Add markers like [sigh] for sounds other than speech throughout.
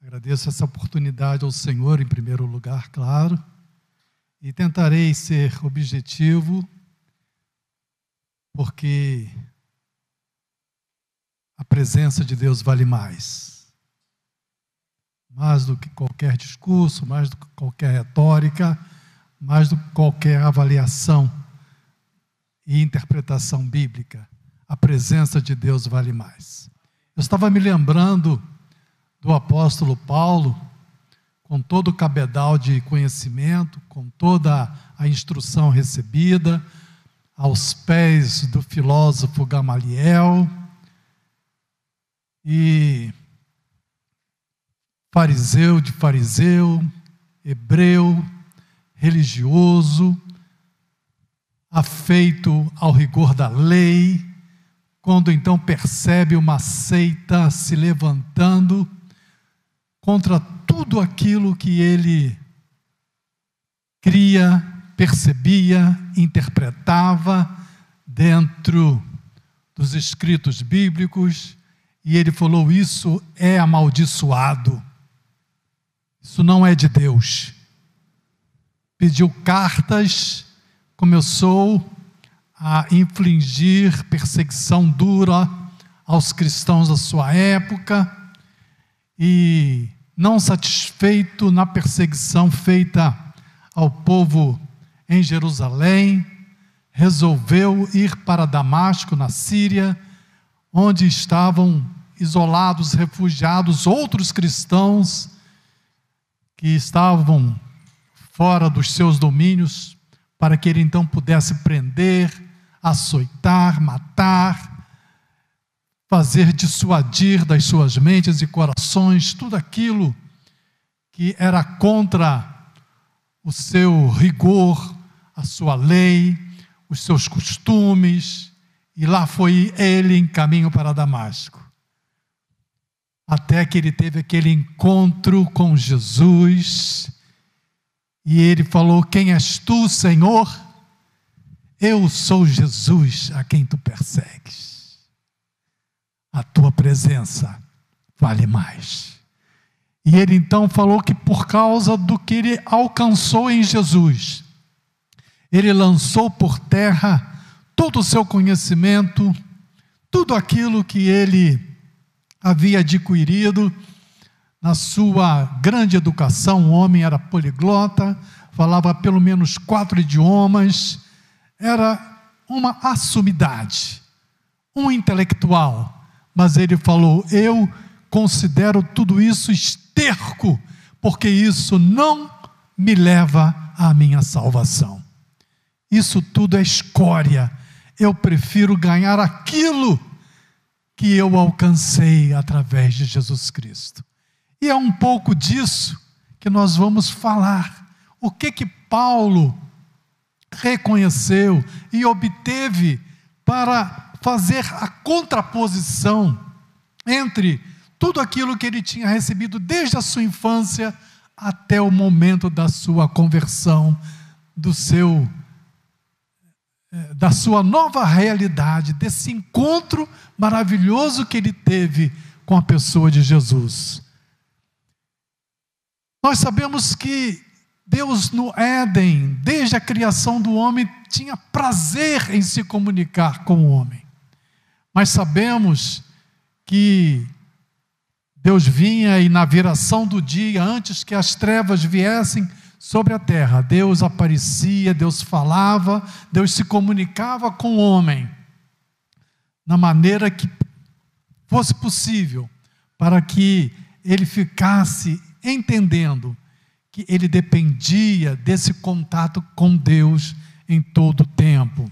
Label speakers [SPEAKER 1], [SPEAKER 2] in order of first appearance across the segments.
[SPEAKER 1] Agradeço essa oportunidade ao Senhor, em primeiro lugar, claro, e tentarei ser objetivo, porque a presença de Deus vale mais. Mais do que qualquer discurso, mais do que qualquer retórica, mais do que qualquer avaliação e interpretação bíblica. A presença de Deus vale mais. Eu estava me lembrando do apóstolo Paulo, com todo o cabedal de conhecimento, com toda a instrução recebida, aos pés do filósofo Gamaliel, e fariseu de fariseu, hebreu, religioso, afeito ao rigor da lei, quando então percebe uma seita se levantando contra tudo aquilo que ele cria, percebia, interpretava dentro dos escritos bíblicos, e ele falou: Isso é amaldiçoado, isso não é de Deus. Pediu cartas, começou a infligir perseguição dura aos cristãos da sua época, e não satisfeito na perseguição feita ao povo em Jerusalém, resolveu ir para Damasco, na Síria, onde estavam isolados, refugiados, outros cristãos que estavam fora dos seus domínios, para que ele então pudesse prender, açoitar, matar, fazer dissuadir das suas mentes e corações tudo aquilo que era contra o seu rigor, a sua lei, os seus costumes, e lá foi ele em caminho para Damasco. Até que ele teve aquele encontro com Jesus, e ele falou: Quem és tu, Senhor? Eu sou Jesus a quem tu persegues a tua presença vale mais. E ele então falou que por causa do que ele alcançou em Jesus, ele lançou por terra todo o seu conhecimento, tudo aquilo que ele havia adquirido na sua grande educação. O homem era poliglota, falava pelo menos quatro idiomas, era uma assumidade, um intelectual mas ele falou: Eu considero tudo isso esterco, porque isso não me leva à minha salvação. Isso tudo é escória. Eu prefiro ganhar aquilo que eu alcancei através de Jesus Cristo. E é um pouco disso que nós vamos falar. O que que Paulo reconheceu e obteve para fazer a contraposição entre tudo aquilo que ele tinha recebido desde a sua infância até o momento da sua conversão, do seu eh, da sua nova realidade, desse encontro maravilhoso que ele teve com a pessoa de Jesus. Nós sabemos que Deus no Éden, desde a criação do homem, tinha prazer em se comunicar com o homem. Mas sabemos que Deus vinha e na viração do dia, antes que as trevas viessem sobre a terra, Deus aparecia, Deus falava, Deus se comunicava com o homem, na maneira que fosse possível, para que ele ficasse entendendo que ele dependia desse contato com Deus em todo o tempo.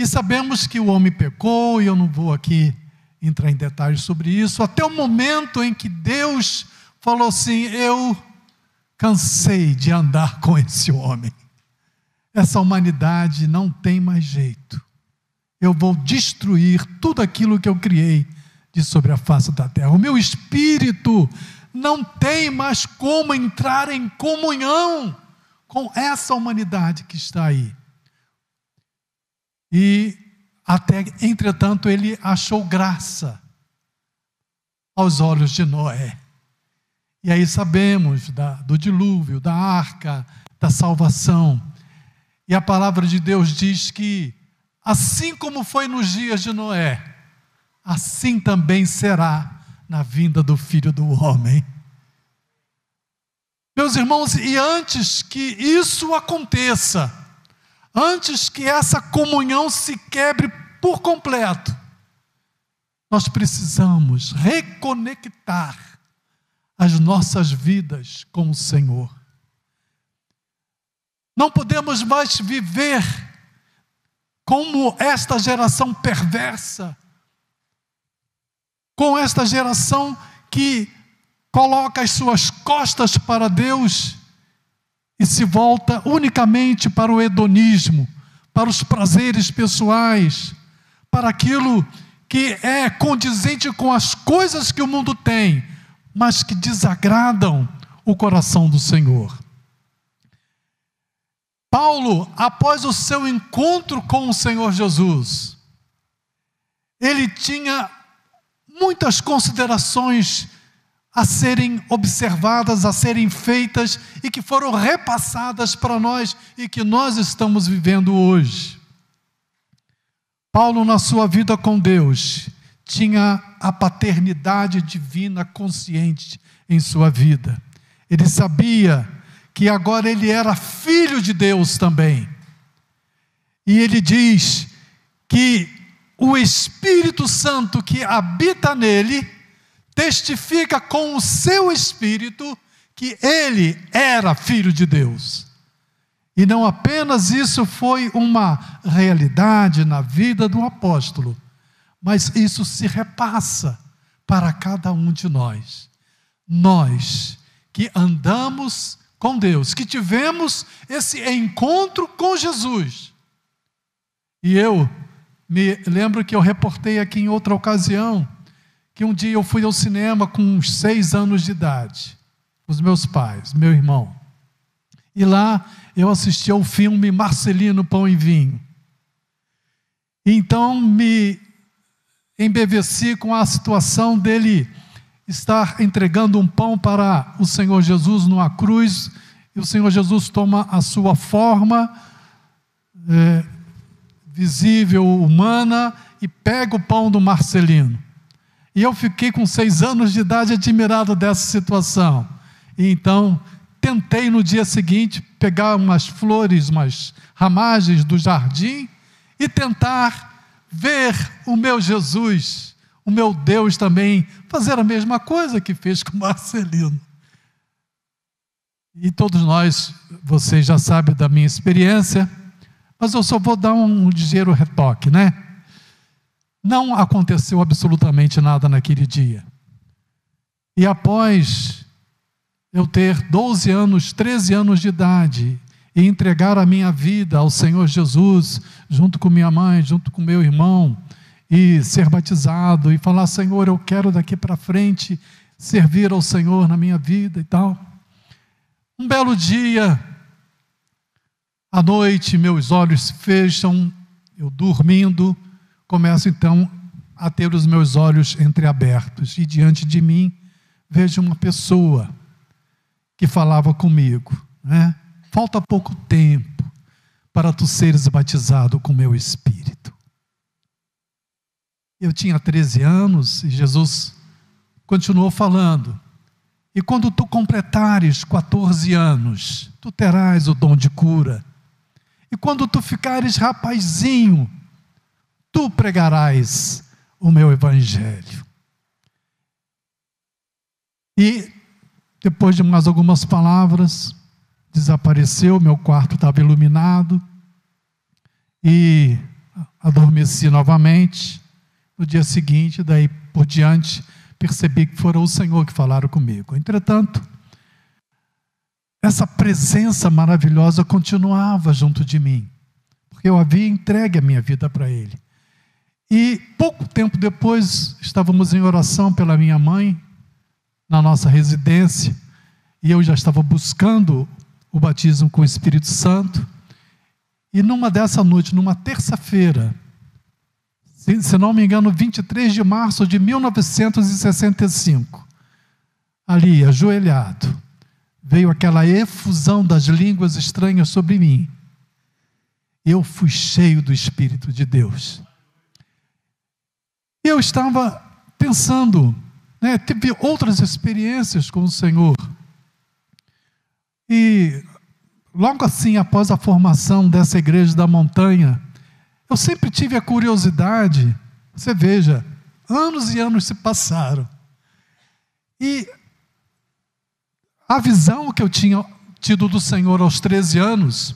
[SPEAKER 1] E sabemos que o homem pecou, e eu não vou aqui entrar em detalhes sobre isso, até o momento em que Deus falou assim: Eu cansei de andar com esse homem. Essa humanidade não tem mais jeito. Eu vou destruir tudo aquilo que eu criei de sobre a face da terra. O meu espírito não tem mais como entrar em comunhão com essa humanidade que está aí. E até, entretanto, ele achou graça aos olhos de Noé. E aí sabemos da, do dilúvio, da arca, da salvação. E a palavra de Deus diz que, assim como foi nos dias de Noé, assim também será na vinda do filho do homem. Meus irmãos, e antes que isso aconteça, antes que essa comunhão se quebre por completo, nós precisamos reconectar as nossas vidas com o Senhor. Não podemos mais viver como esta geração perversa, com esta geração que coloca as suas costas para Deus e se volta unicamente para o hedonismo, para os prazeres pessoais, para aquilo que é condizente com as coisas que o mundo tem, mas que desagradam o coração do Senhor. Paulo, após o seu encontro com o Senhor Jesus, ele tinha muitas considerações a serem observadas, a serem feitas e que foram repassadas para nós e que nós estamos vivendo hoje. Paulo, na sua vida com Deus, tinha a paternidade divina consciente em sua vida. Ele sabia que agora ele era filho de Deus também. E ele diz que o Espírito Santo que habita nele testifica com o seu espírito que ele era filho de Deus. E não apenas isso foi uma realidade na vida do apóstolo, mas isso se repassa para cada um de nós. Nós que andamos com Deus, que tivemos esse encontro com Jesus. E eu me lembro que eu reportei aqui em outra ocasião que um dia eu fui ao cinema com uns seis anos de idade, os meus pais, meu irmão. E lá eu assisti ao filme Marcelino Pão e Vinho. Então me embeveci com a situação dele estar entregando um pão para o Senhor Jesus numa cruz, e o Senhor Jesus toma a sua forma é, visível, humana, e pega o pão do Marcelino. E eu fiquei com seis anos de idade admirado dessa situação. E então tentei no dia seguinte pegar umas flores, umas ramagens do jardim e tentar ver o meu Jesus, o meu Deus também, fazer a mesma coisa que fez com Marcelino. E todos nós, vocês já sabem da minha experiência, mas eu só vou dar um ligeiro retoque, né? Não aconteceu absolutamente nada naquele dia. E após eu ter 12 anos, 13 anos de idade, e entregar a minha vida ao Senhor Jesus, junto com minha mãe, junto com meu irmão, e ser batizado, e falar: Senhor, eu quero daqui para frente servir ao Senhor na minha vida e tal. Um belo dia, à noite, meus olhos fecham, eu dormindo, começo então a ter os meus olhos entreabertos, e diante de mim vejo uma pessoa que falava comigo, né? Falta pouco tempo para tu seres batizado com meu espírito. Eu tinha 13 anos e Jesus continuou falando. E quando tu completares 14 anos, tu terás o dom de cura. E quando tu ficares rapazinho, tu pregarás o meu evangelho. E depois de mais algumas palavras, desapareceu, meu quarto estava iluminado e adormeci novamente. No dia seguinte, daí por diante, percebi que fora o Senhor que falaram comigo. Entretanto, essa presença maravilhosa continuava junto de mim, porque eu havia entregue a minha vida para Ele. E pouco tempo depois, estávamos em oração pela minha mãe, na nossa residência, e eu já estava buscando o batismo com o Espírito Santo. E numa dessa noite, numa terça-feira, se, se não me engano, 23 de março de 1965, ali, ajoelhado, veio aquela efusão das línguas estranhas sobre mim. Eu fui cheio do Espírito de Deus. E eu estava pensando, né, tive outras experiências com o Senhor. E logo assim, após a formação dessa igreja da montanha, eu sempre tive a curiosidade, você veja, anos e anos se passaram. E a visão que eu tinha tido do Senhor aos 13 anos,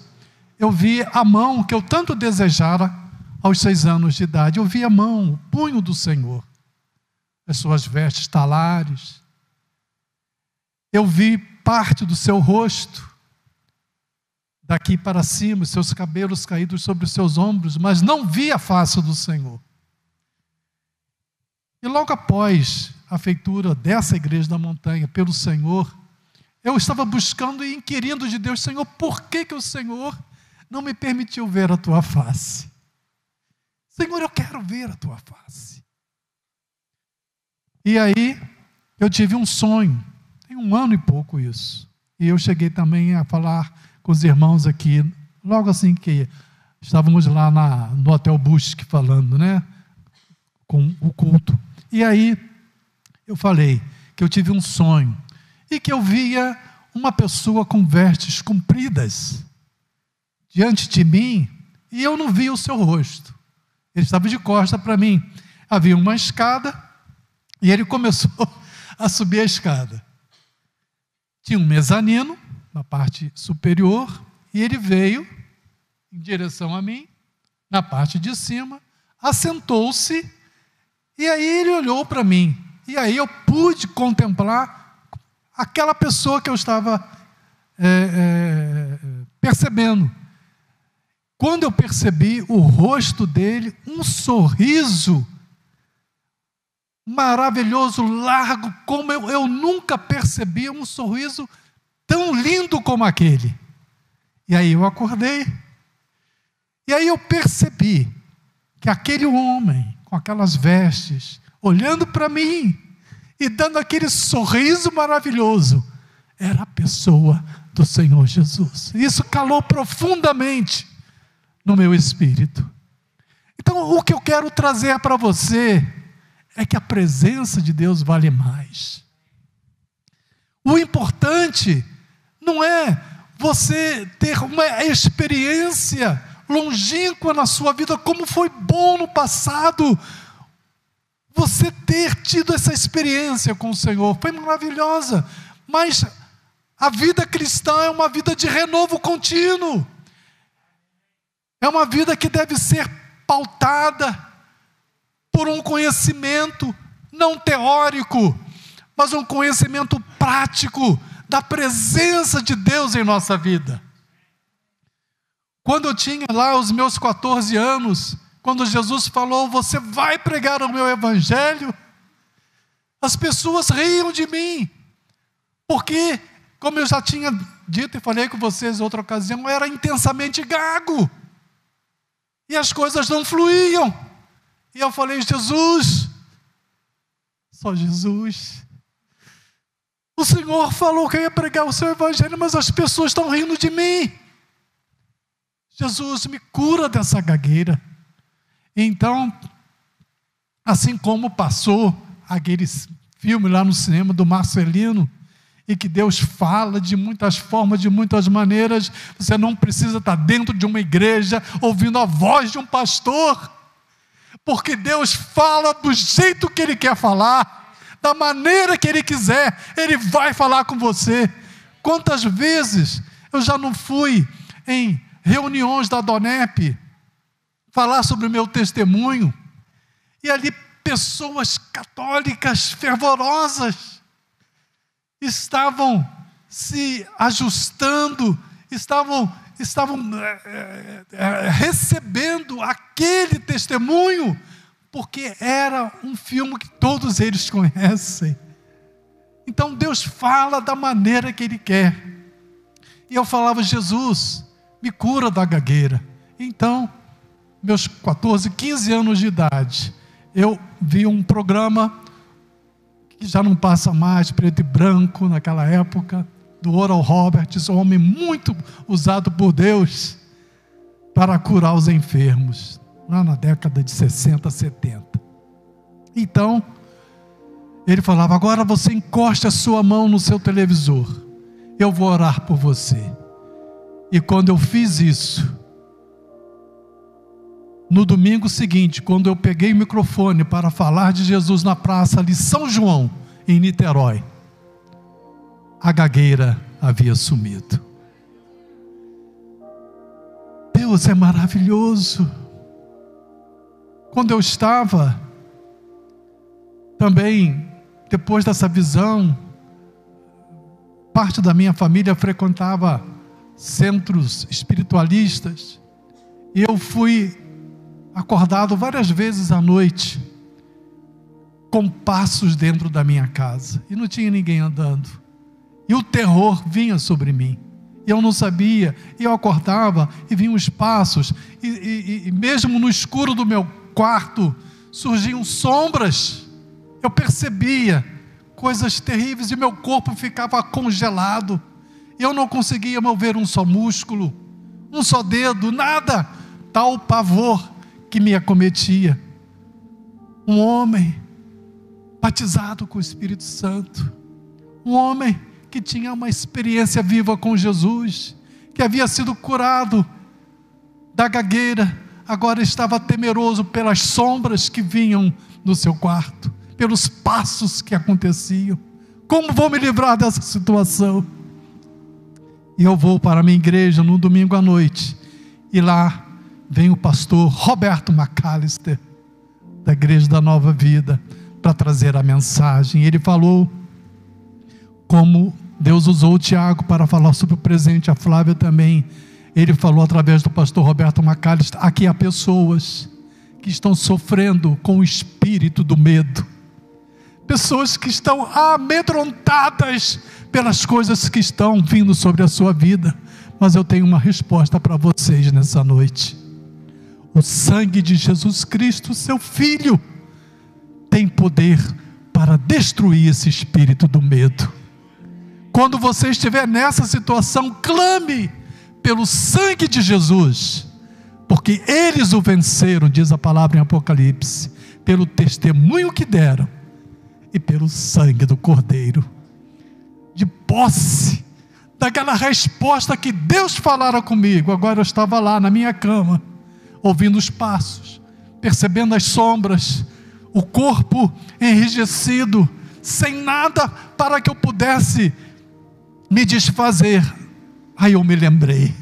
[SPEAKER 1] eu vi a mão que eu tanto desejara aos seis anos de idade. Eu vi a mão, o punho do Senhor, as suas vestes talares. Eu vi parte do seu rosto, daqui para cima, seus cabelos caídos sobre os seus ombros, mas não vi a face do Senhor. E logo após a feitura dessa igreja da montanha pelo Senhor, eu estava buscando e inquirindo de Deus, Senhor, por que, que o Senhor não me permitiu ver a tua face? Senhor, eu quero ver a tua face. E aí, eu tive um sonho, tem um ano e pouco isso. E eu cheguei também a falar com os irmãos aqui, logo assim que estávamos lá na, no Hotel Busque falando, né? Com o culto. E aí eu falei que eu tive um sonho e que eu via uma pessoa com vestes compridas diante de mim e eu não via o seu rosto. Ele estava de costa para mim. Havia uma escada e ele começou [laughs] a subir a escada. Tinha um mezanino na parte superior, e ele veio em direção a mim, na parte de cima, assentou-se, e aí ele olhou para mim. E aí eu pude contemplar aquela pessoa que eu estava é, é, percebendo. Quando eu percebi o rosto dele, um sorriso maravilhoso, largo, como eu, eu nunca percebi um sorriso tão lindo como aquele. E aí eu acordei. E aí eu percebi que aquele homem, com aquelas vestes, olhando para mim e dando aquele sorriso maravilhoso, era a pessoa do Senhor Jesus. Isso calou profundamente no meu espírito. Então, o que eu quero trazer para você é que a presença de Deus vale mais. O importante não é você ter uma experiência longínqua na sua vida, como foi bom no passado. Você ter tido essa experiência com o Senhor foi maravilhosa, mas a vida cristã é uma vida de renovo contínuo, é uma vida que deve ser pautada por um conhecimento não teórico, mas um conhecimento prático da presença de Deus em nossa vida. Quando eu tinha lá os meus 14 anos, quando Jesus falou, você vai pregar o meu evangelho, as pessoas riam de mim, porque, como eu já tinha dito e falei com vocês outra ocasião, eu era intensamente gago, e as coisas não fluíam, e eu falei, Jesus, só Jesus, o Senhor falou que eu ia pregar o seu evangelho, mas as pessoas estão rindo de mim. Jesus me cura dessa gagueira. Então, assim como passou aquele filme lá no cinema do Marcelino, e que Deus fala de muitas formas, de muitas maneiras, você não precisa estar dentro de uma igreja ouvindo a voz de um pastor, porque Deus fala do jeito que Ele quer falar da maneira que Ele quiser, Ele vai falar com você. Quantas vezes eu já não fui em reuniões da Donep falar sobre o meu testemunho, e ali pessoas católicas fervorosas estavam se ajustando, estavam estavam é, é, recebendo aquele testemunho porque era um filme que todos eles conhecem. Então Deus fala da maneira que Ele quer. E eu falava, Jesus, me cura da gagueira. Então, meus 14, 15 anos de idade, eu vi um programa que já não passa mais, preto e branco naquela época, do Oral Roberts, um homem muito usado por Deus para curar os enfermos, lá na década de 60, 70. Então, ele falava: agora você encosta a sua mão no seu televisor, eu vou orar por você. E quando eu fiz isso, no domingo seguinte, quando eu peguei o microfone para falar de Jesus na praça ali São João, em Niterói, a gagueira havia sumido. Deus é maravilhoso. Quando eu estava também, depois dessa visão, parte da minha família frequentava centros espiritualistas, e eu fui acordado várias vezes à noite, com passos dentro da minha casa, e não tinha ninguém andando, e o terror vinha sobre mim. E eu não sabia, e eu acordava e vinham os passos, e, e, e mesmo no escuro do meu quarto surgiam sombras. Eu percebia coisas terríveis e meu corpo ficava congelado. Eu não conseguia mover um só músculo, um só dedo, nada. Tal pavor que me acometia. Um homem batizado com o Espírito Santo. Um homem que tinha uma experiência viva com Jesus, que havia sido curado da gagueira, agora estava temeroso pelas sombras que vinham no seu quarto, pelos passos que aconteciam. Como vou me livrar dessa situação? E eu vou para a minha igreja no domingo à noite, e lá vem o pastor Roberto McAllister, da Igreja da Nova Vida, para trazer a mensagem. Ele falou como Deus usou o Tiago para falar sobre o presente, a Flávia também. Ele falou através do pastor Roberto Macalista: aqui há pessoas que estão sofrendo com o espírito do medo, pessoas que estão amedrontadas pelas coisas que estão vindo sobre a sua vida. Mas eu tenho uma resposta para vocês nessa noite. O sangue de Jesus Cristo, seu Filho, tem poder para destruir esse espírito do medo. Quando você estiver nessa situação, clame pelo sangue de Jesus, porque eles o venceram, diz a palavra em Apocalipse, pelo testemunho que deram e pelo sangue do Cordeiro. De posse daquela resposta que Deus falara comigo, agora eu estava lá na minha cama, ouvindo os passos, percebendo as sombras, o corpo enrijecido, sem nada para que eu pudesse me desfazer. Aí eu me lembrei.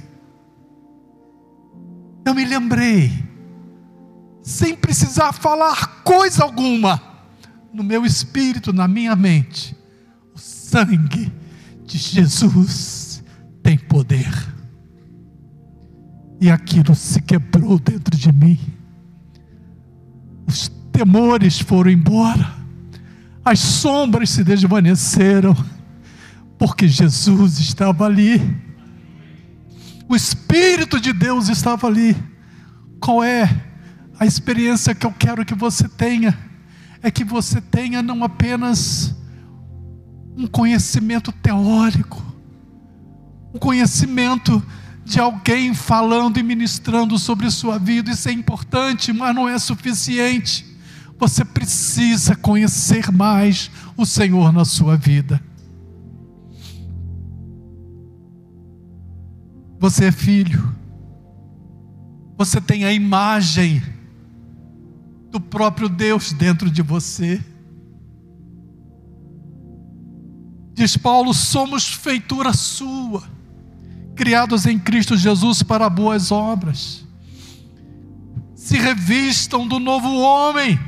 [SPEAKER 1] Eu me lembrei, sem precisar falar coisa alguma, no meu espírito, na minha mente, o sangue de Jesus tem poder. E aquilo se quebrou dentro de mim. Os temores foram embora, as sombras se desvaneceram porque Jesus estava ali. O Espírito de Deus estava ali. Qual é a experiência que eu quero que você tenha? É que você tenha não apenas um conhecimento teórico, um conhecimento de alguém falando e ministrando sobre sua vida, isso é importante, mas não é suficiente. Você precisa conhecer mais o Senhor na sua vida. Você é filho. Você tem a imagem do próprio Deus dentro de você. Diz Paulo: somos feitura sua, criados em Cristo Jesus para boas obras. Se revistam do novo homem,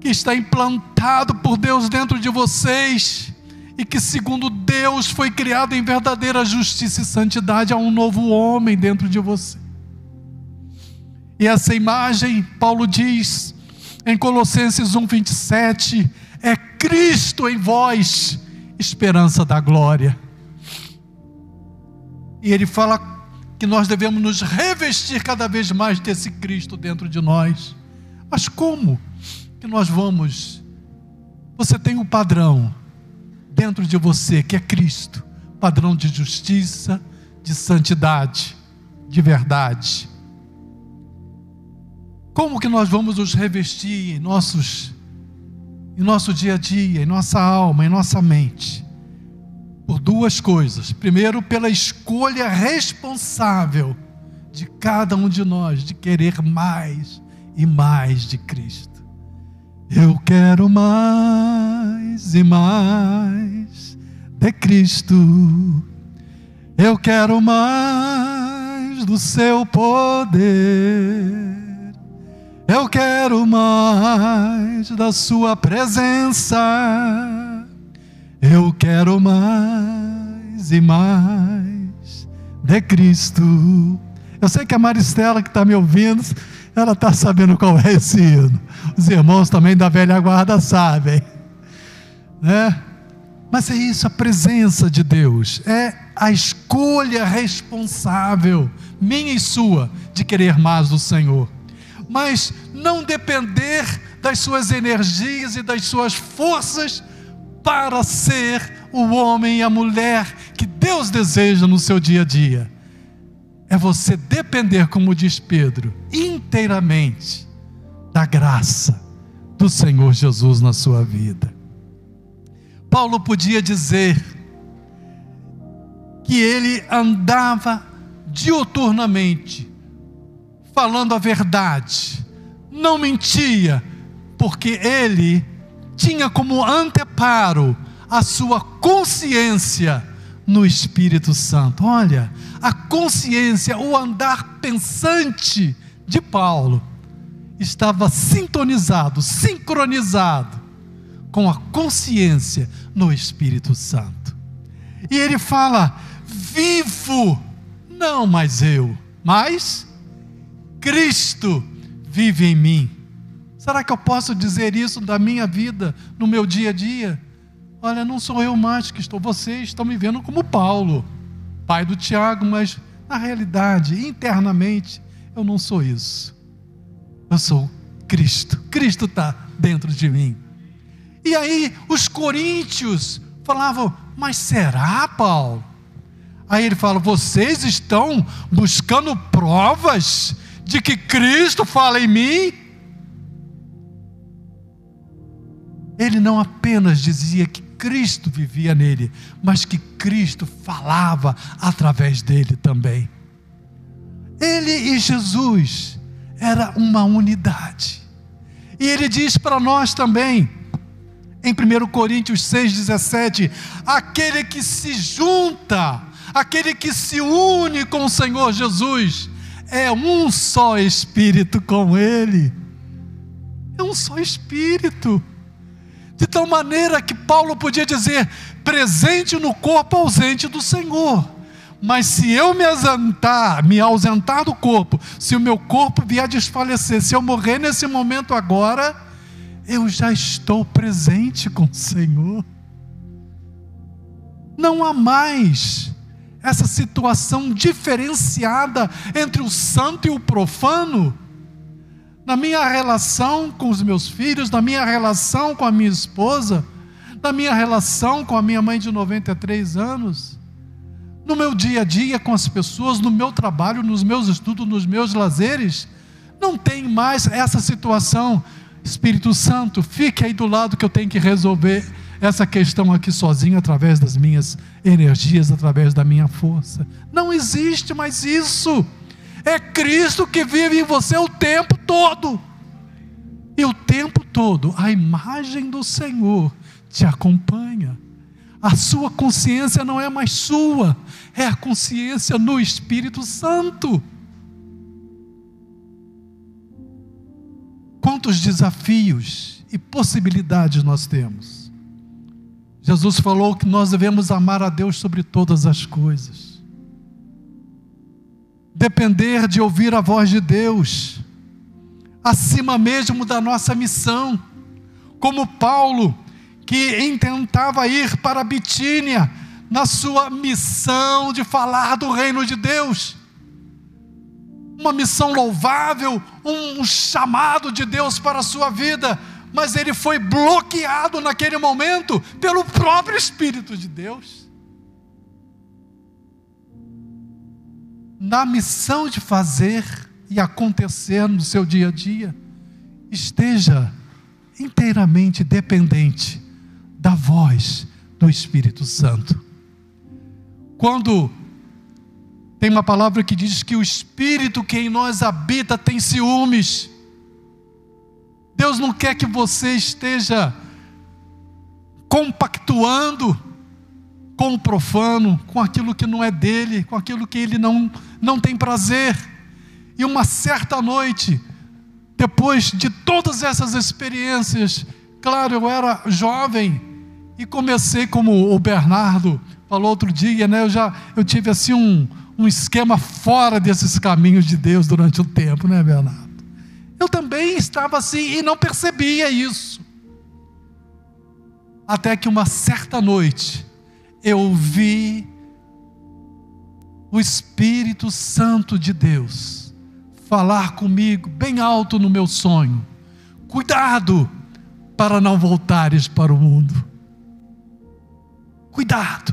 [SPEAKER 1] que está implantado por Deus dentro de vocês e que, segundo Deus, foi criado em verdadeira justiça e santidade a um novo homem dentro de você. E essa imagem, Paulo diz em Colossenses 1:27, é Cristo em vós, esperança da glória. E ele fala que nós devemos nos revestir cada vez mais desse Cristo dentro de nós. Mas como que nós vamos Você tem um padrão dentro de você que é Cristo padrão de justiça, de santidade, de verdade. Como que nós vamos nos revestir em nossos em nosso dia a dia, em nossa alma, em nossa mente? Por duas coisas. Primeiro, pela escolha responsável de cada um de nós de querer mais e mais de Cristo. Eu quero mais e mais de Cristo. Eu quero mais do seu poder. Eu quero mais da sua presença. Eu quero mais e mais de Cristo. Eu sei que a Maristela que está me ouvindo, ela está sabendo qual é esse hino. Os irmãos também da velha guarda sabem, né? Mas é isso, a presença de Deus, é a escolha responsável, minha e sua, de querer mais do Senhor. Mas não depender das suas energias e das suas forças para ser o homem e a mulher que Deus deseja no seu dia a dia. É você depender, como diz Pedro, inteiramente da graça do Senhor Jesus na sua vida. Paulo podia dizer que ele andava diuturnamente, falando a verdade, não mentia, porque ele tinha como anteparo a sua consciência no Espírito Santo. Olha, a consciência, o andar pensante de Paulo estava sintonizado, sincronizado com a consciência no Espírito Santo. E ele fala: vivo, não mais eu, mas Cristo vive em mim. Será que eu posso dizer isso da minha vida, no meu dia a dia? Olha, não sou eu mais que estou, vocês estão me vendo como Paulo, pai do Tiago, mas na realidade, internamente, eu não sou isso. Eu sou Cristo. Cristo está dentro de mim. E aí os coríntios falavam: Mas será, Paulo? Aí ele fala: Vocês estão buscando provas de que Cristo fala em mim? Ele não apenas dizia que Cristo vivia nele, mas que Cristo falava através dele também. Ele e Jesus era uma unidade. E ele diz para nós também, em 1 Coríntios 6,17: aquele que se junta, aquele que se une com o Senhor Jesus, é um só espírito com Ele. É um só espírito. De tal maneira que Paulo podia dizer: presente no corpo, ausente do Senhor. Mas se eu me ausentar, me ausentar do corpo, se o meu corpo vier a desfalecer, se eu morrer nesse momento agora, eu já estou presente com o Senhor. Não há mais essa situação diferenciada entre o santo e o profano. Na minha relação com os meus filhos, na minha relação com a minha esposa, na minha relação com a minha mãe de 93 anos, no meu dia a dia com as pessoas, no meu trabalho, nos meus estudos, nos meus lazeres, não tem mais essa situação Espírito Santo, fique aí do lado que eu tenho que resolver essa questão aqui sozinho, através das minhas energias, através da minha força. Não existe mais isso. É Cristo que vive em você o tempo todo. E o tempo todo, a imagem do Senhor te acompanha. A sua consciência não é mais sua, é a consciência no Espírito Santo. Quantos desafios e possibilidades nós temos. Jesus falou que nós devemos amar a Deus sobre todas as coisas, depender de ouvir a voz de Deus, acima mesmo da nossa missão, como Paulo, que intentava ir para Bitínia, na sua missão de falar do reino de Deus uma missão louvável, um chamado de Deus para a sua vida, mas ele foi bloqueado naquele momento pelo próprio Espírito de Deus. Na missão de fazer e acontecer no seu dia a dia, esteja inteiramente dependente da voz do Espírito Santo. Quando tem uma palavra que diz que o Espírito que em nós habita tem ciúmes. Deus não quer que você esteja compactuando com o profano, com aquilo que não é dele, com aquilo que ele não, não tem prazer. E uma certa noite, depois de todas essas experiências, claro, eu era jovem e comecei como o Bernardo falou outro dia, né? Eu já eu tive assim um, um esquema fora desses caminhos de Deus durante o tempo, né, Bernardo? Eu também estava assim e não percebia isso. Até que uma certa noite eu vi o Espírito Santo de Deus falar comigo bem alto no meu sonho. Cuidado para não voltares para o mundo. Cuidado.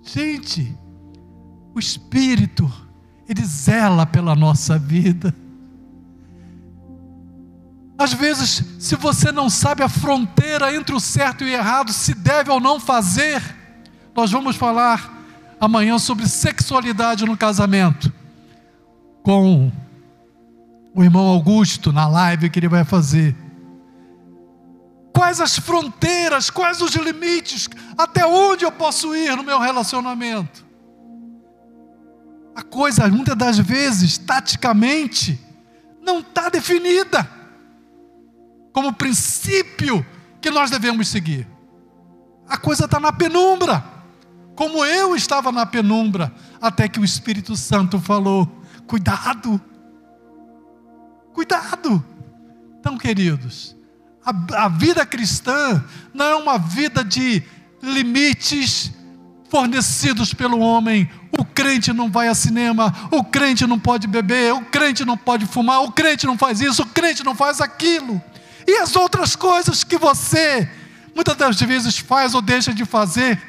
[SPEAKER 1] Gente, o Espírito, ele zela pela nossa vida. Às vezes, se você não sabe a fronteira entre o certo e o errado, se deve ou não fazer, nós vamos falar amanhã sobre sexualidade no casamento, com o irmão Augusto, na live que ele vai fazer. Quais as fronteiras, quais os limites, até onde eu posso ir no meu relacionamento? A coisa, muitas das vezes, taticamente, não está definida como princípio que nós devemos seguir. A coisa está na penumbra, como eu estava na penumbra, até que o Espírito Santo falou: cuidado, cuidado. Então, queridos, a, a vida cristã não é uma vida de limites fornecidos pelo homem. O crente não vai a cinema, o crente não pode beber, o crente não pode fumar, o crente não faz isso, o crente não faz aquilo. E as outras coisas que você muitas das vezes faz ou deixa de fazer,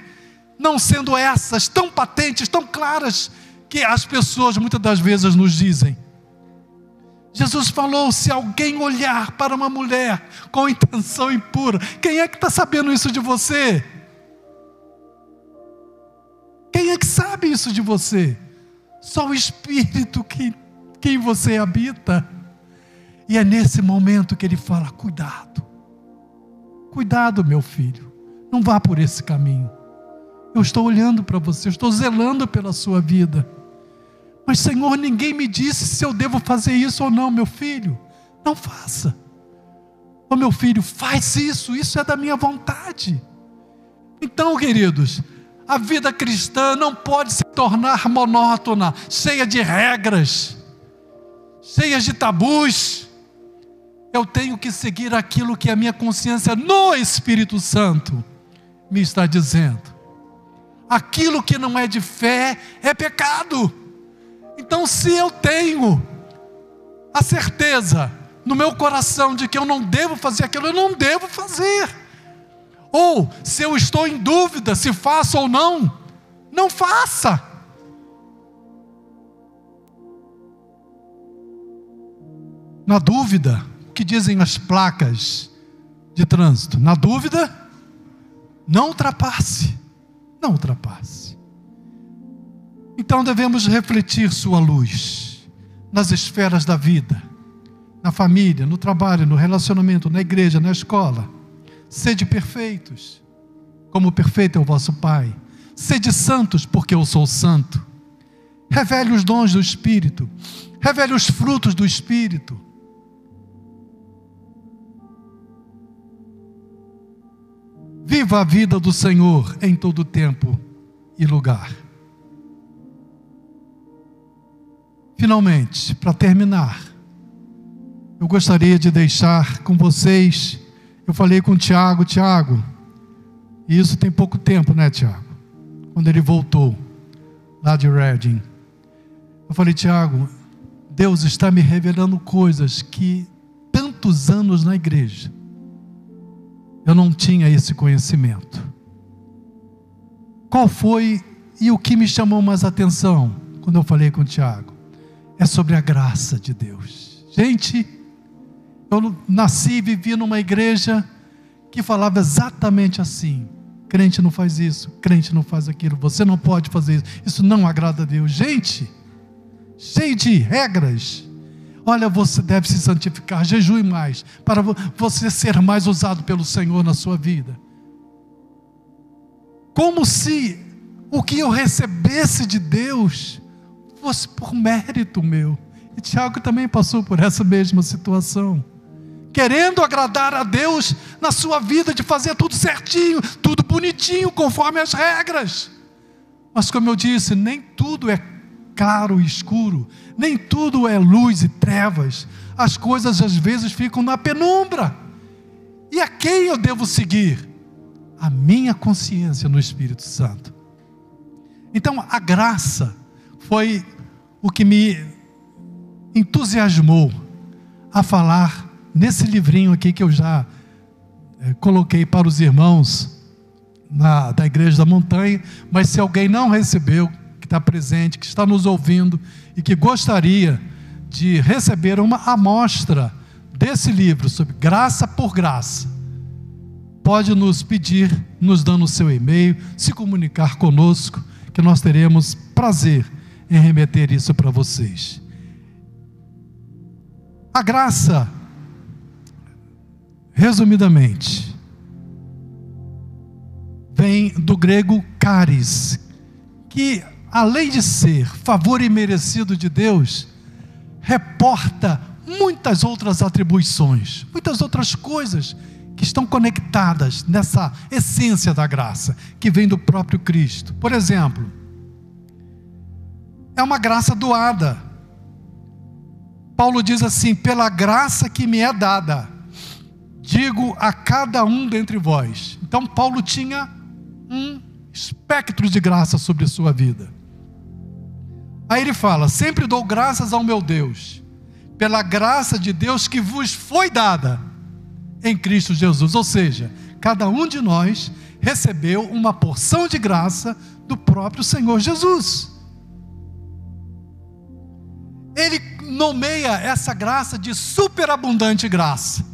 [SPEAKER 1] não sendo essas tão patentes, tão claras, que as pessoas muitas das vezes nos dizem. Jesus falou: se alguém olhar para uma mulher com intenção impura, quem é que está sabendo isso de você? Quem é que sabe isso de você? Só o Espírito que, que em você habita. E é nesse momento que ele fala: cuidado, cuidado, meu filho, não vá por esse caminho. Eu estou olhando para você, estou zelando pela sua vida. Mas, Senhor, ninguém me disse se eu devo fazer isso ou não, meu filho. Não faça. Ô oh, meu filho, faz isso, isso é da minha vontade. Então, queridos, a vida cristã não pode se tornar monótona, cheia de regras, cheia de tabus. Eu tenho que seguir aquilo que a minha consciência no Espírito Santo me está dizendo. Aquilo que não é de fé é pecado. Então, se eu tenho a certeza no meu coração de que eu não devo fazer aquilo, eu não devo fazer. Ou, se eu estou em dúvida se faço ou não, não faça. Na dúvida, que dizem as placas de trânsito? Na dúvida, não ultrapasse. Não ultrapasse. Então devemos refletir Sua luz nas esferas da vida, na família, no trabalho, no relacionamento, na igreja, na escola. Sede perfeitos, como perfeito é o vosso Pai. Sede santos, porque eu sou santo. Revele os dons do Espírito, revele os frutos do Espírito. Viva a vida do Senhor em todo tempo e lugar. Finalmente, para terminar, eu gostaria de deixar com vocês. Eu falei com o Tiago, Tiago, e isso tem pouco tempo, né, Tiago? Quando ele voltou lá de Reading. Eu falei, Tiago, Deus está me revelando coisas que tantos anos na igreja, eu não tinha esse conhecimento. Qual foi e o que me chamou mais atenção quando eu falei com o Tiago? É sobre a graça de Deus. Gente, eu nasci e vivi numa igreja que falava exatamente assim: crente não faz isso, crente não faz aquilo, você não pode fazer isso, isso não agrada a Deus. Gente, cheio de regras. Olha, você deve se santificar, jejue mais, para você ser mais usado pelo Senhor na sua vida. Como se o que eu recebesse de Deus fosse por mérito meu. E Tiago também passou por essa mesma situação. Querendo agradar a Deus na sua vida, de fazer tudo certinho, tudo bonitinho, conforme as regras. Mas, como eu disse, nem tudo é claro e escuro, nem tudo é luz e trevas. As coisas às vezes ficam na penumbra. E a quem eu devo seguir? A minha consciência no Espírito Santo. Então, a graça foi o que me entusiasmou a falar nesse livrinho aqui que eu já é, coloquei para os irmãos na, da Igreja da Montanha, mas se alguém não recebeu, que está presente, que está nos ouvindo e que gostaria de receber uma amostra desse livro sobre graça por graça, pode nos pedir, nos dando o seu e-mail, se comunicar conosco, que nós teremos prazer em remeter isso para vocês. A graça, resumidamente, vem do grego caris, que além de ser favor imerecido de Deus, reporta muitas outras atribuições, muitas outras coisas que estão conectadas nessa essência da graça, que vem do próprio Cristo. Por exemplo, é uma graça doada. Paulo diz assim: pela graça que me é dada, digo a cada um dentre vós. Então, Paulo tinha um espectro de graça sobre a sua vida. Aí ele fala: Sempre dou graças ao meu Deus, pela graça de Deus que vos foi dada em Cristo Jesus. Ou seja, cada um de nós recebeu uma porção de graça do próprio Senhor Jesus. Ele nomeia essa graça de superabundante graça,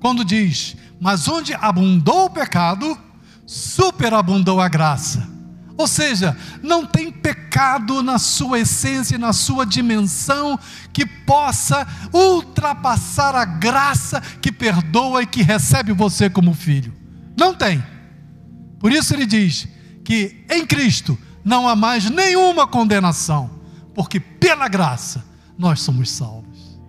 [SPEAKER 1] quando diz: Mas onde abundou o pecado, superabundou a graça. Ou seja, não tem pecado na sua essência, na sua dimensão, que possa ultrapassar a graça que perdoa e que recebe você como filho. Não tem. Por isso ele diz que em Cristo não há mais nenhuma condenação, porque pela graça nós somos salvos.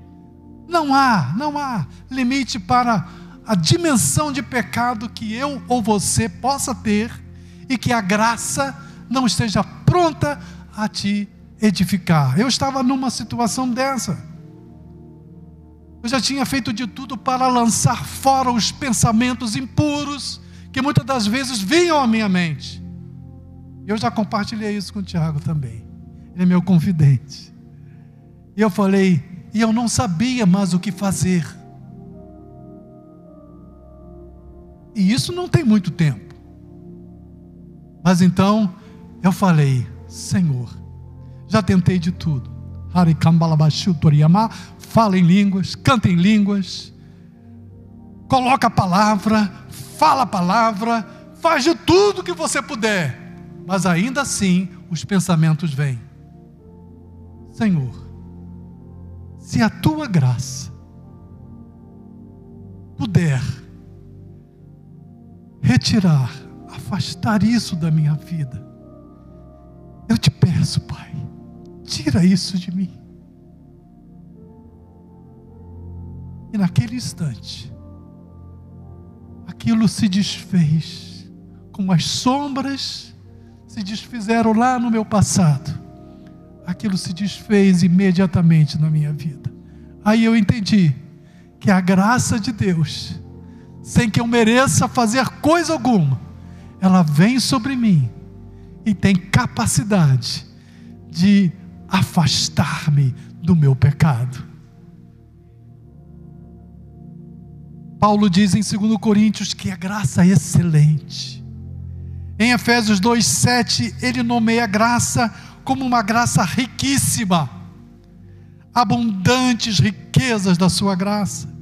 [SPEAKER 1] Não há, não há limite para a dimensão de pecado que eu ou você possa ter e que a graça não esteja pronta a te edificar. Eu estava numa situação dessa. Eu já tinha feito de tudo para lançar fora os pensamentos impuros que muitas das vezes vinham à minha mente. Eu já compartilhei isso com o Tiago também. Ele é meu confidente. E eu falei, e eu não sabia mais o que fazer. E isso não tem muito tempo. Mas então eu falei, Senhor, já tentei de tudo. Fala em línguas, canta em línguas, coloca a palavra, fala a palavra, faz de tudo que você puder, mas ainda assim os pensamentos vêm. Senhor, se a tua graça puder retirar afastar isso da minha vida. Eu te peço, Pai, tira isso de mim. E naquele instante, aquilo se desfez, como as sombras se desfizeram lá no meu passado. Aquilo se desfez imediatamente na minha vida. Aí eu entendi que a graça de Deus, sem que eu mereça fazer coisa alguma, ela vem sobre mim e tem capacidade de afastar-me do meu pecado. Paulo diz em 2 Coríntios que a graça é excelente. Em Efésios 2,7, ele nomeia a graça como uma graça riquíssima, abundantes riquezas da sua graça.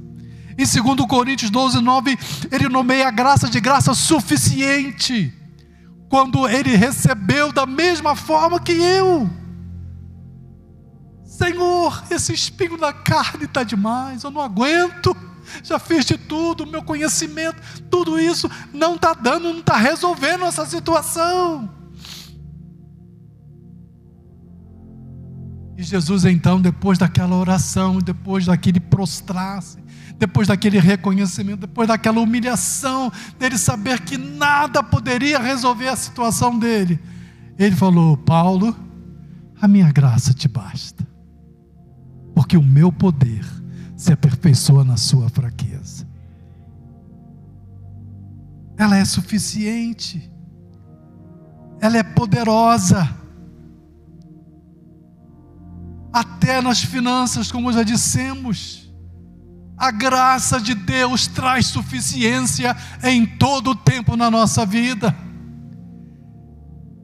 [SPEAKER 1] Em 2 Coríntios 12, 9, ele nomeia a graça de graça suficiente, quando ele recebeu da mesma forma que eu. Senhor, esse espinho na carne está demais, eu não aguento. Já fiz de tudo, meu conhecimento, tudo isso não está dando, não está resolvendo essa situação. E Jesus, então, depois daquela oração, depois daquele prostrar-se, depois daquele reconhecimento, depois daquela humilhação, dele saber que nada poderia resolver a situação dele, ele falou: Paulo, a minha graça te basta, porque o meu poder se aperfeiçoa na sua fraqueza. Ela é suficiente, ela é poderosa até nas finanças, como já dissemos. A graça de Deus traz suficiência em todo o tempo na nossa vida.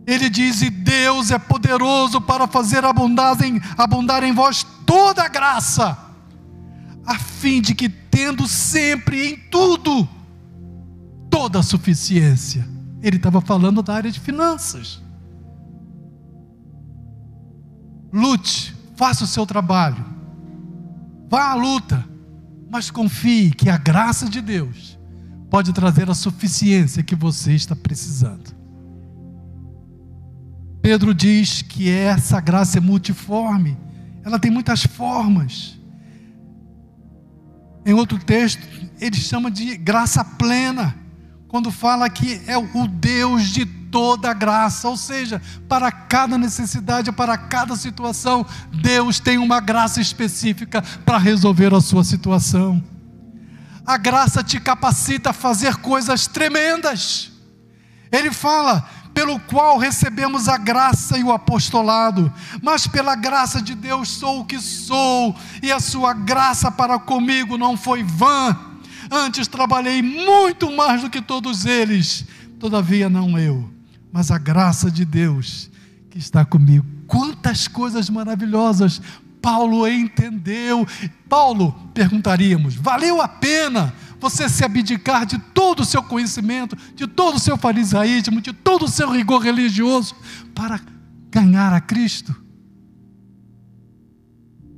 [SPEAKER 1] Ele diz: E Deus é poderoso para fazer abundar em, abundar em vós toda a graça, a fim de que, tendo sempre em tudo toda a suficiência. Ele estava falando da área de finanças. Lute faça o seu trabalho, vá à luta, mas confie que a graça de Deus pode trazer a suficiência que você está precisando. Pedro diz que essa graça é multiforme, ela tem muitas formas. Em outro texto, ele chama de graça plena, quando fala que é o Deus de toda a graça, ou seja, para cada necessidade, para cada situação, Deus tem uma graça específica para resolver a sua situação. A graça te capacita a fazer coisas tremendas. Ele fala, pelo qual recebemos a graça e o apostolado, mas pela graça de Deus sou o que sou, e a sua graça para comigo não foi vã. Antes trabalhei muito mais do que todos eles, todavia não eu, mas a graça de Deus que está comigo. Quantas coisas maravilhosas Paulo entendeu. Paulo, perguntaríamos, valeu a pena você se abdicar de todo o seu conhecimento, de todo o seu farisaísmo, de todo o seu rigor religioso para ganhar a Cristo?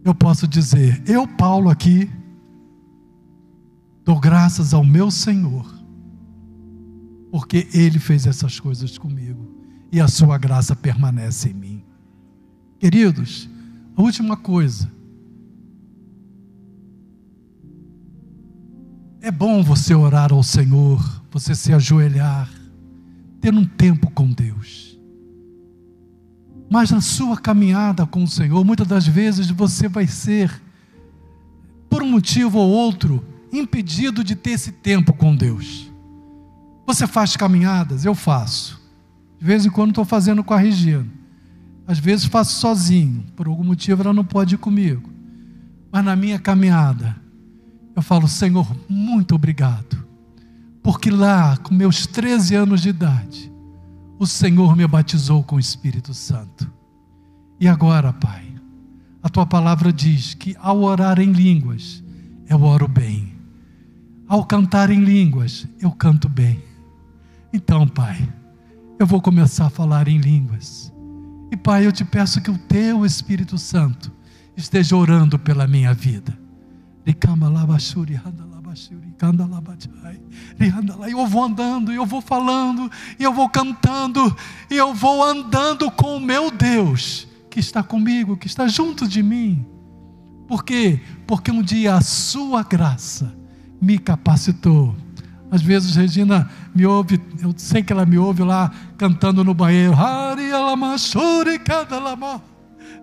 [SPEAKER 1] Eu posso dizer, eu, Paulo, aqui, dou graças ao meu Senhor porque Ele fez essas coisas comigo e a Sua graça permanece em mim. Queridos, a última coisa. É bom você orar ao Senhor, você se ajoelhar, ter um tempo com Deus. Mas na sua caminhada com o Senhor, muitas das vezes você vai ser, por um motivo ou outro, impedido de ter esse tempo com Deus. Você faz caminhadas? Eu faço. De vez em quando estou fazendo com a Regina. Às vezes faço sozinho. Por algum motivo ela não pode ir comigo. Mas na minha caminhada, eu falo, Senhor, muito obrigado. Porque lá, com meus 13 anos de idade, o Senhor me batizou com o Espírito Santo. E agora, Pai, a tua palavra diz que ao orar em línguas, eu oro bem. Ao cantar em línguas, eu canto bem. Então, Pai, eu vou começar a falar em línguas. E, Pai, eu te peço que o Teu Espírito Santo esteja orando pela minha vida. Eu vou andando, eu vou falando, eu vou cantando, eu vou andando com o meu Deus, que está comigo, que está junto de mim. Por quê? Porque um dia a Sua graça me capacitou às vezes Regina me ouve, eu sei que ela me ouve lá cantando no banheiro.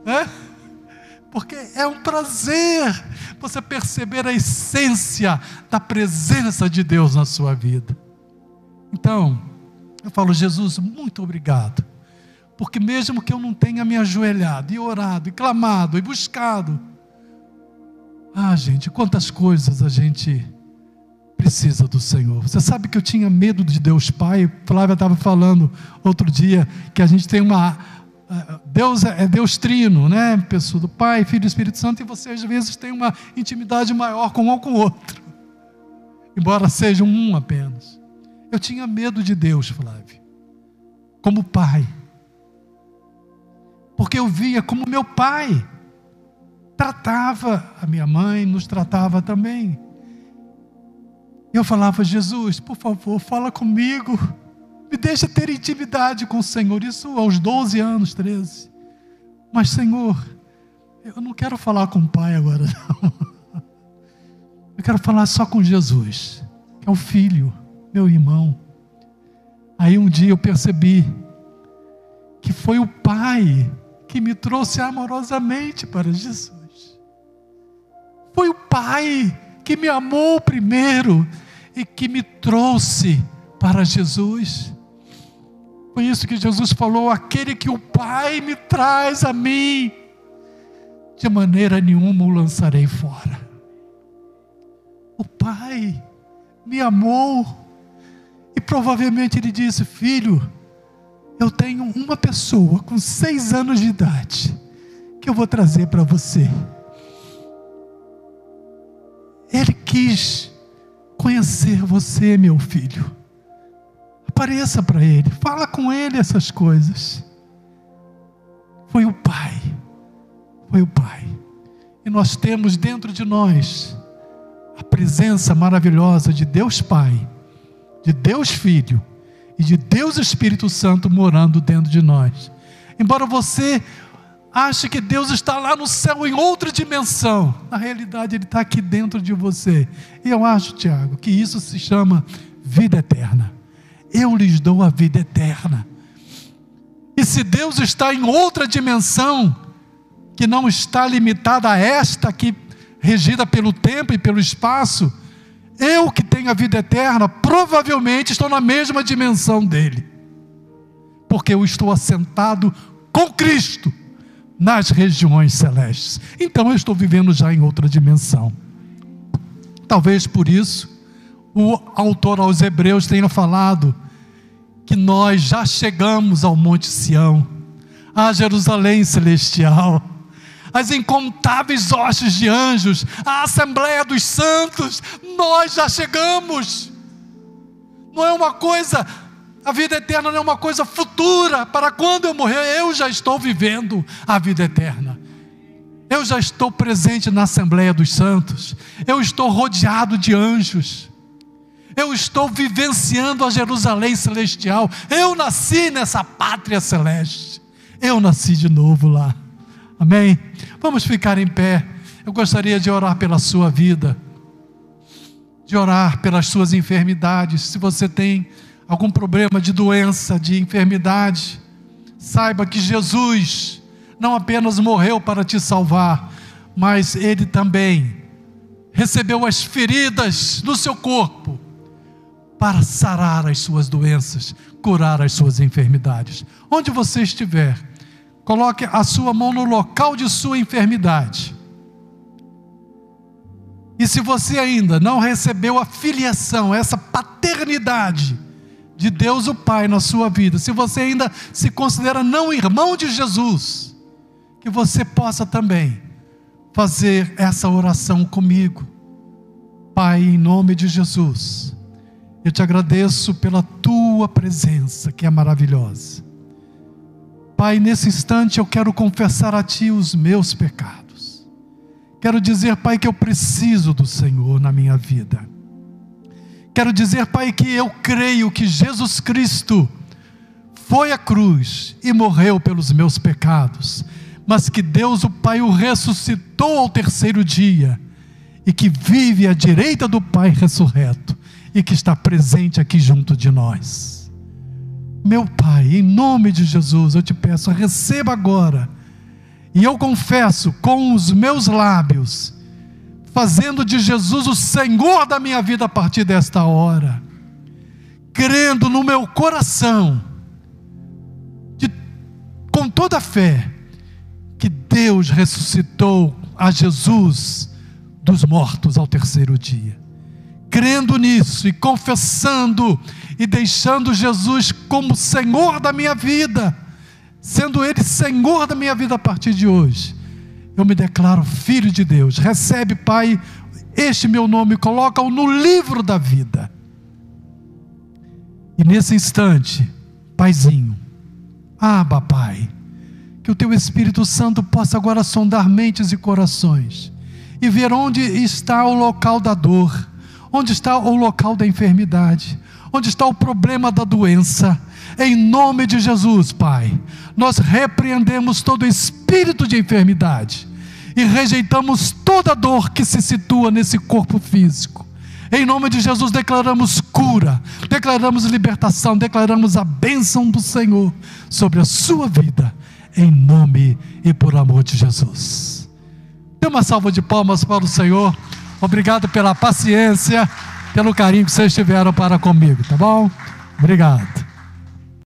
[SPEAKER 1] Né? Porque é um prazer você perceber a essência da presença de Deus na sua vida. Então, eu falo, Jesus, muito obrigado. Porque mesmo que eu não tenha me ajoelhado e orado e clamado e buscado, ah, gente, quantas coisas a gente precisa do Senhor. Você sabe que eu tinha medo de Deus Pai. Flávia estava falando outro dia que a gente tem uma. Eh, Deus é, é Deus trino, né? Pessoa do Pai, Filho e Espírito Santo, e você às vezes tem uma intimidade maior com um ou com o outro, embora sejam um apenas. Eu tinha medo de Deus, Flávio, como pai, porque eu via como meu pai tratava a minha mãe, nos tratava também. Eu falava, Jesus, por favor, fala comigo, me deixa ter intimidade com o Senhor. Isso aos 12 anos, 13. Mas, Senhor, eu não quero falar com o Pai agora, [laughs] não. Eu quero falar só com Jesus, que é o Filho, meu irmão. Aí um dia eu percebi que foi o Pai que me trouxe amorosamente para Jesus. Foi o Pai que me amou primeiro e que me trouxe para Jesus. Foi isso que Jesus falou: aquele que o Pai me traz a mim, de maneira nenhuma o lançarei fora. O Pai me amou e provavelmente ele disse: Filho, eu tenho uma pessoa com seis anos de idade que eu vou trazer para você. Quis conhecer você, meu filho. Apareça para ele, fala com ele essas coisas. Foi o Pai, foi o Pai. E nós temos dentro de nós a presença maravilhosa de Deus Pai, de Deus Filho e de Deus Espírito Santo morando dentro de nós. Embora você acha que Deus está lá no céu em outra dimensão. Na realidade, Ele está aqui dentro de você. E eu acho, Tiago, que isso se chama vida eterna. Eu lhes dou a vida eterna. E se Deus está em outra dimensão, que não está limitada a esta aqui, regida pelo tempo e pelo espaço, eu que tenho a vida eterna, provavelmente estou na mesma dimensão dele. Porque eu estou assentado com Cristo nas regiões celestes. Então eu estou vivendo já em outra dimensão. Talvez por isso o autor aos Hebreus tenha falado que nós já chegamos ao Monte Sião, a Jerusalém celestial, as incontáveis hostes de anjos, a Assembleia dos Santos, nós já chegamos. Não é uma coisa a vida eterna não é uma coisa futura, para quando eu morrer, eu já estou vivendo a vida eterna. Eu já estou presente na Assembleia dos Santos. Eu estou rodeado de anjos. Eu estou vivenciando a Jerusalém celestial. Eu nasci nessa pátria celeste. Eu nasci de novo lá. Amém? Vamos ficar em pé. Eu gostaria de orar pela sua vida, de orar pelas suas enfermidades. Se você tem algum problema de doença, de enfermidade, saiba que Jesus não apenas morreu para te salvar, mas ele também recebeu as feridas do seu corpo para sarar as suas doenças, curar as suas enfermidades. Onde você estiver, coloque a sua mão no local de sua enfermidade. E se você ainda não recebeu a filiação, essa paternidade, de Deus o Pai na sua vida, se você ainda se considera não irmão de Jesus, que você possa também fazer essa oração comigo. Pai, em nome de Jesus, eu te agradeço pela tua presença, que é maravilhosa. Pai, nesse instante eu quero confessar a Ti os meus pecados. Quero dizer, Pai, que eu preciso do Senhor na minha vida. Quero dizer, Pai, que eu creio que Jesus Cristo foi à cruz e morreu pelos meus pecados, mas que Deus, o Pai, o ressuscitou ao terceiro dia e que vive à direita do Pai ressurreto e que está presente aqui junto de nós. Meu Pai, em nome de Jesus, eu te peço, receba agora, e eu confesso com os meus lábios, fazendo de Jesus o Senhor da minha vida a partir desta hora, crendo no meu coração, de, com toda a fé, que Deus ressuscitou a Jesus dos mortos ao terceiro dia. Crendo nisso e confessando e deixando Jesus como Senhor da minha vida, sendo Ele Senhor da minha vida a partir de hoje, eu me declaro filho de Deus. Recebe, Pai, este meu nome, coloca-o no livro da vida. E nesse instante, Paizinho, Aba, Pai, que o Teu Espírito Santo possa agora sondar mentes e corações e ver onde está o local da dor, onde está o local da enfermidade, onde está o problema da doença. Em nome de Jesus, Pai, nós repreendemos todo espírito de enfermidade e rejeitamos toda dor que se situa nesse corpo físico. Em nome de Jesus, declaramos cura, declaramos libertação, declaramos a bênção do Senhor sobre a sua vida, em nome e por amor de Jesus. Dê uma salva de palmas para o Senhor. Obrigado pela paciência, pelo carinho que vocês tiveram para comigo, tá bom? Obrigado.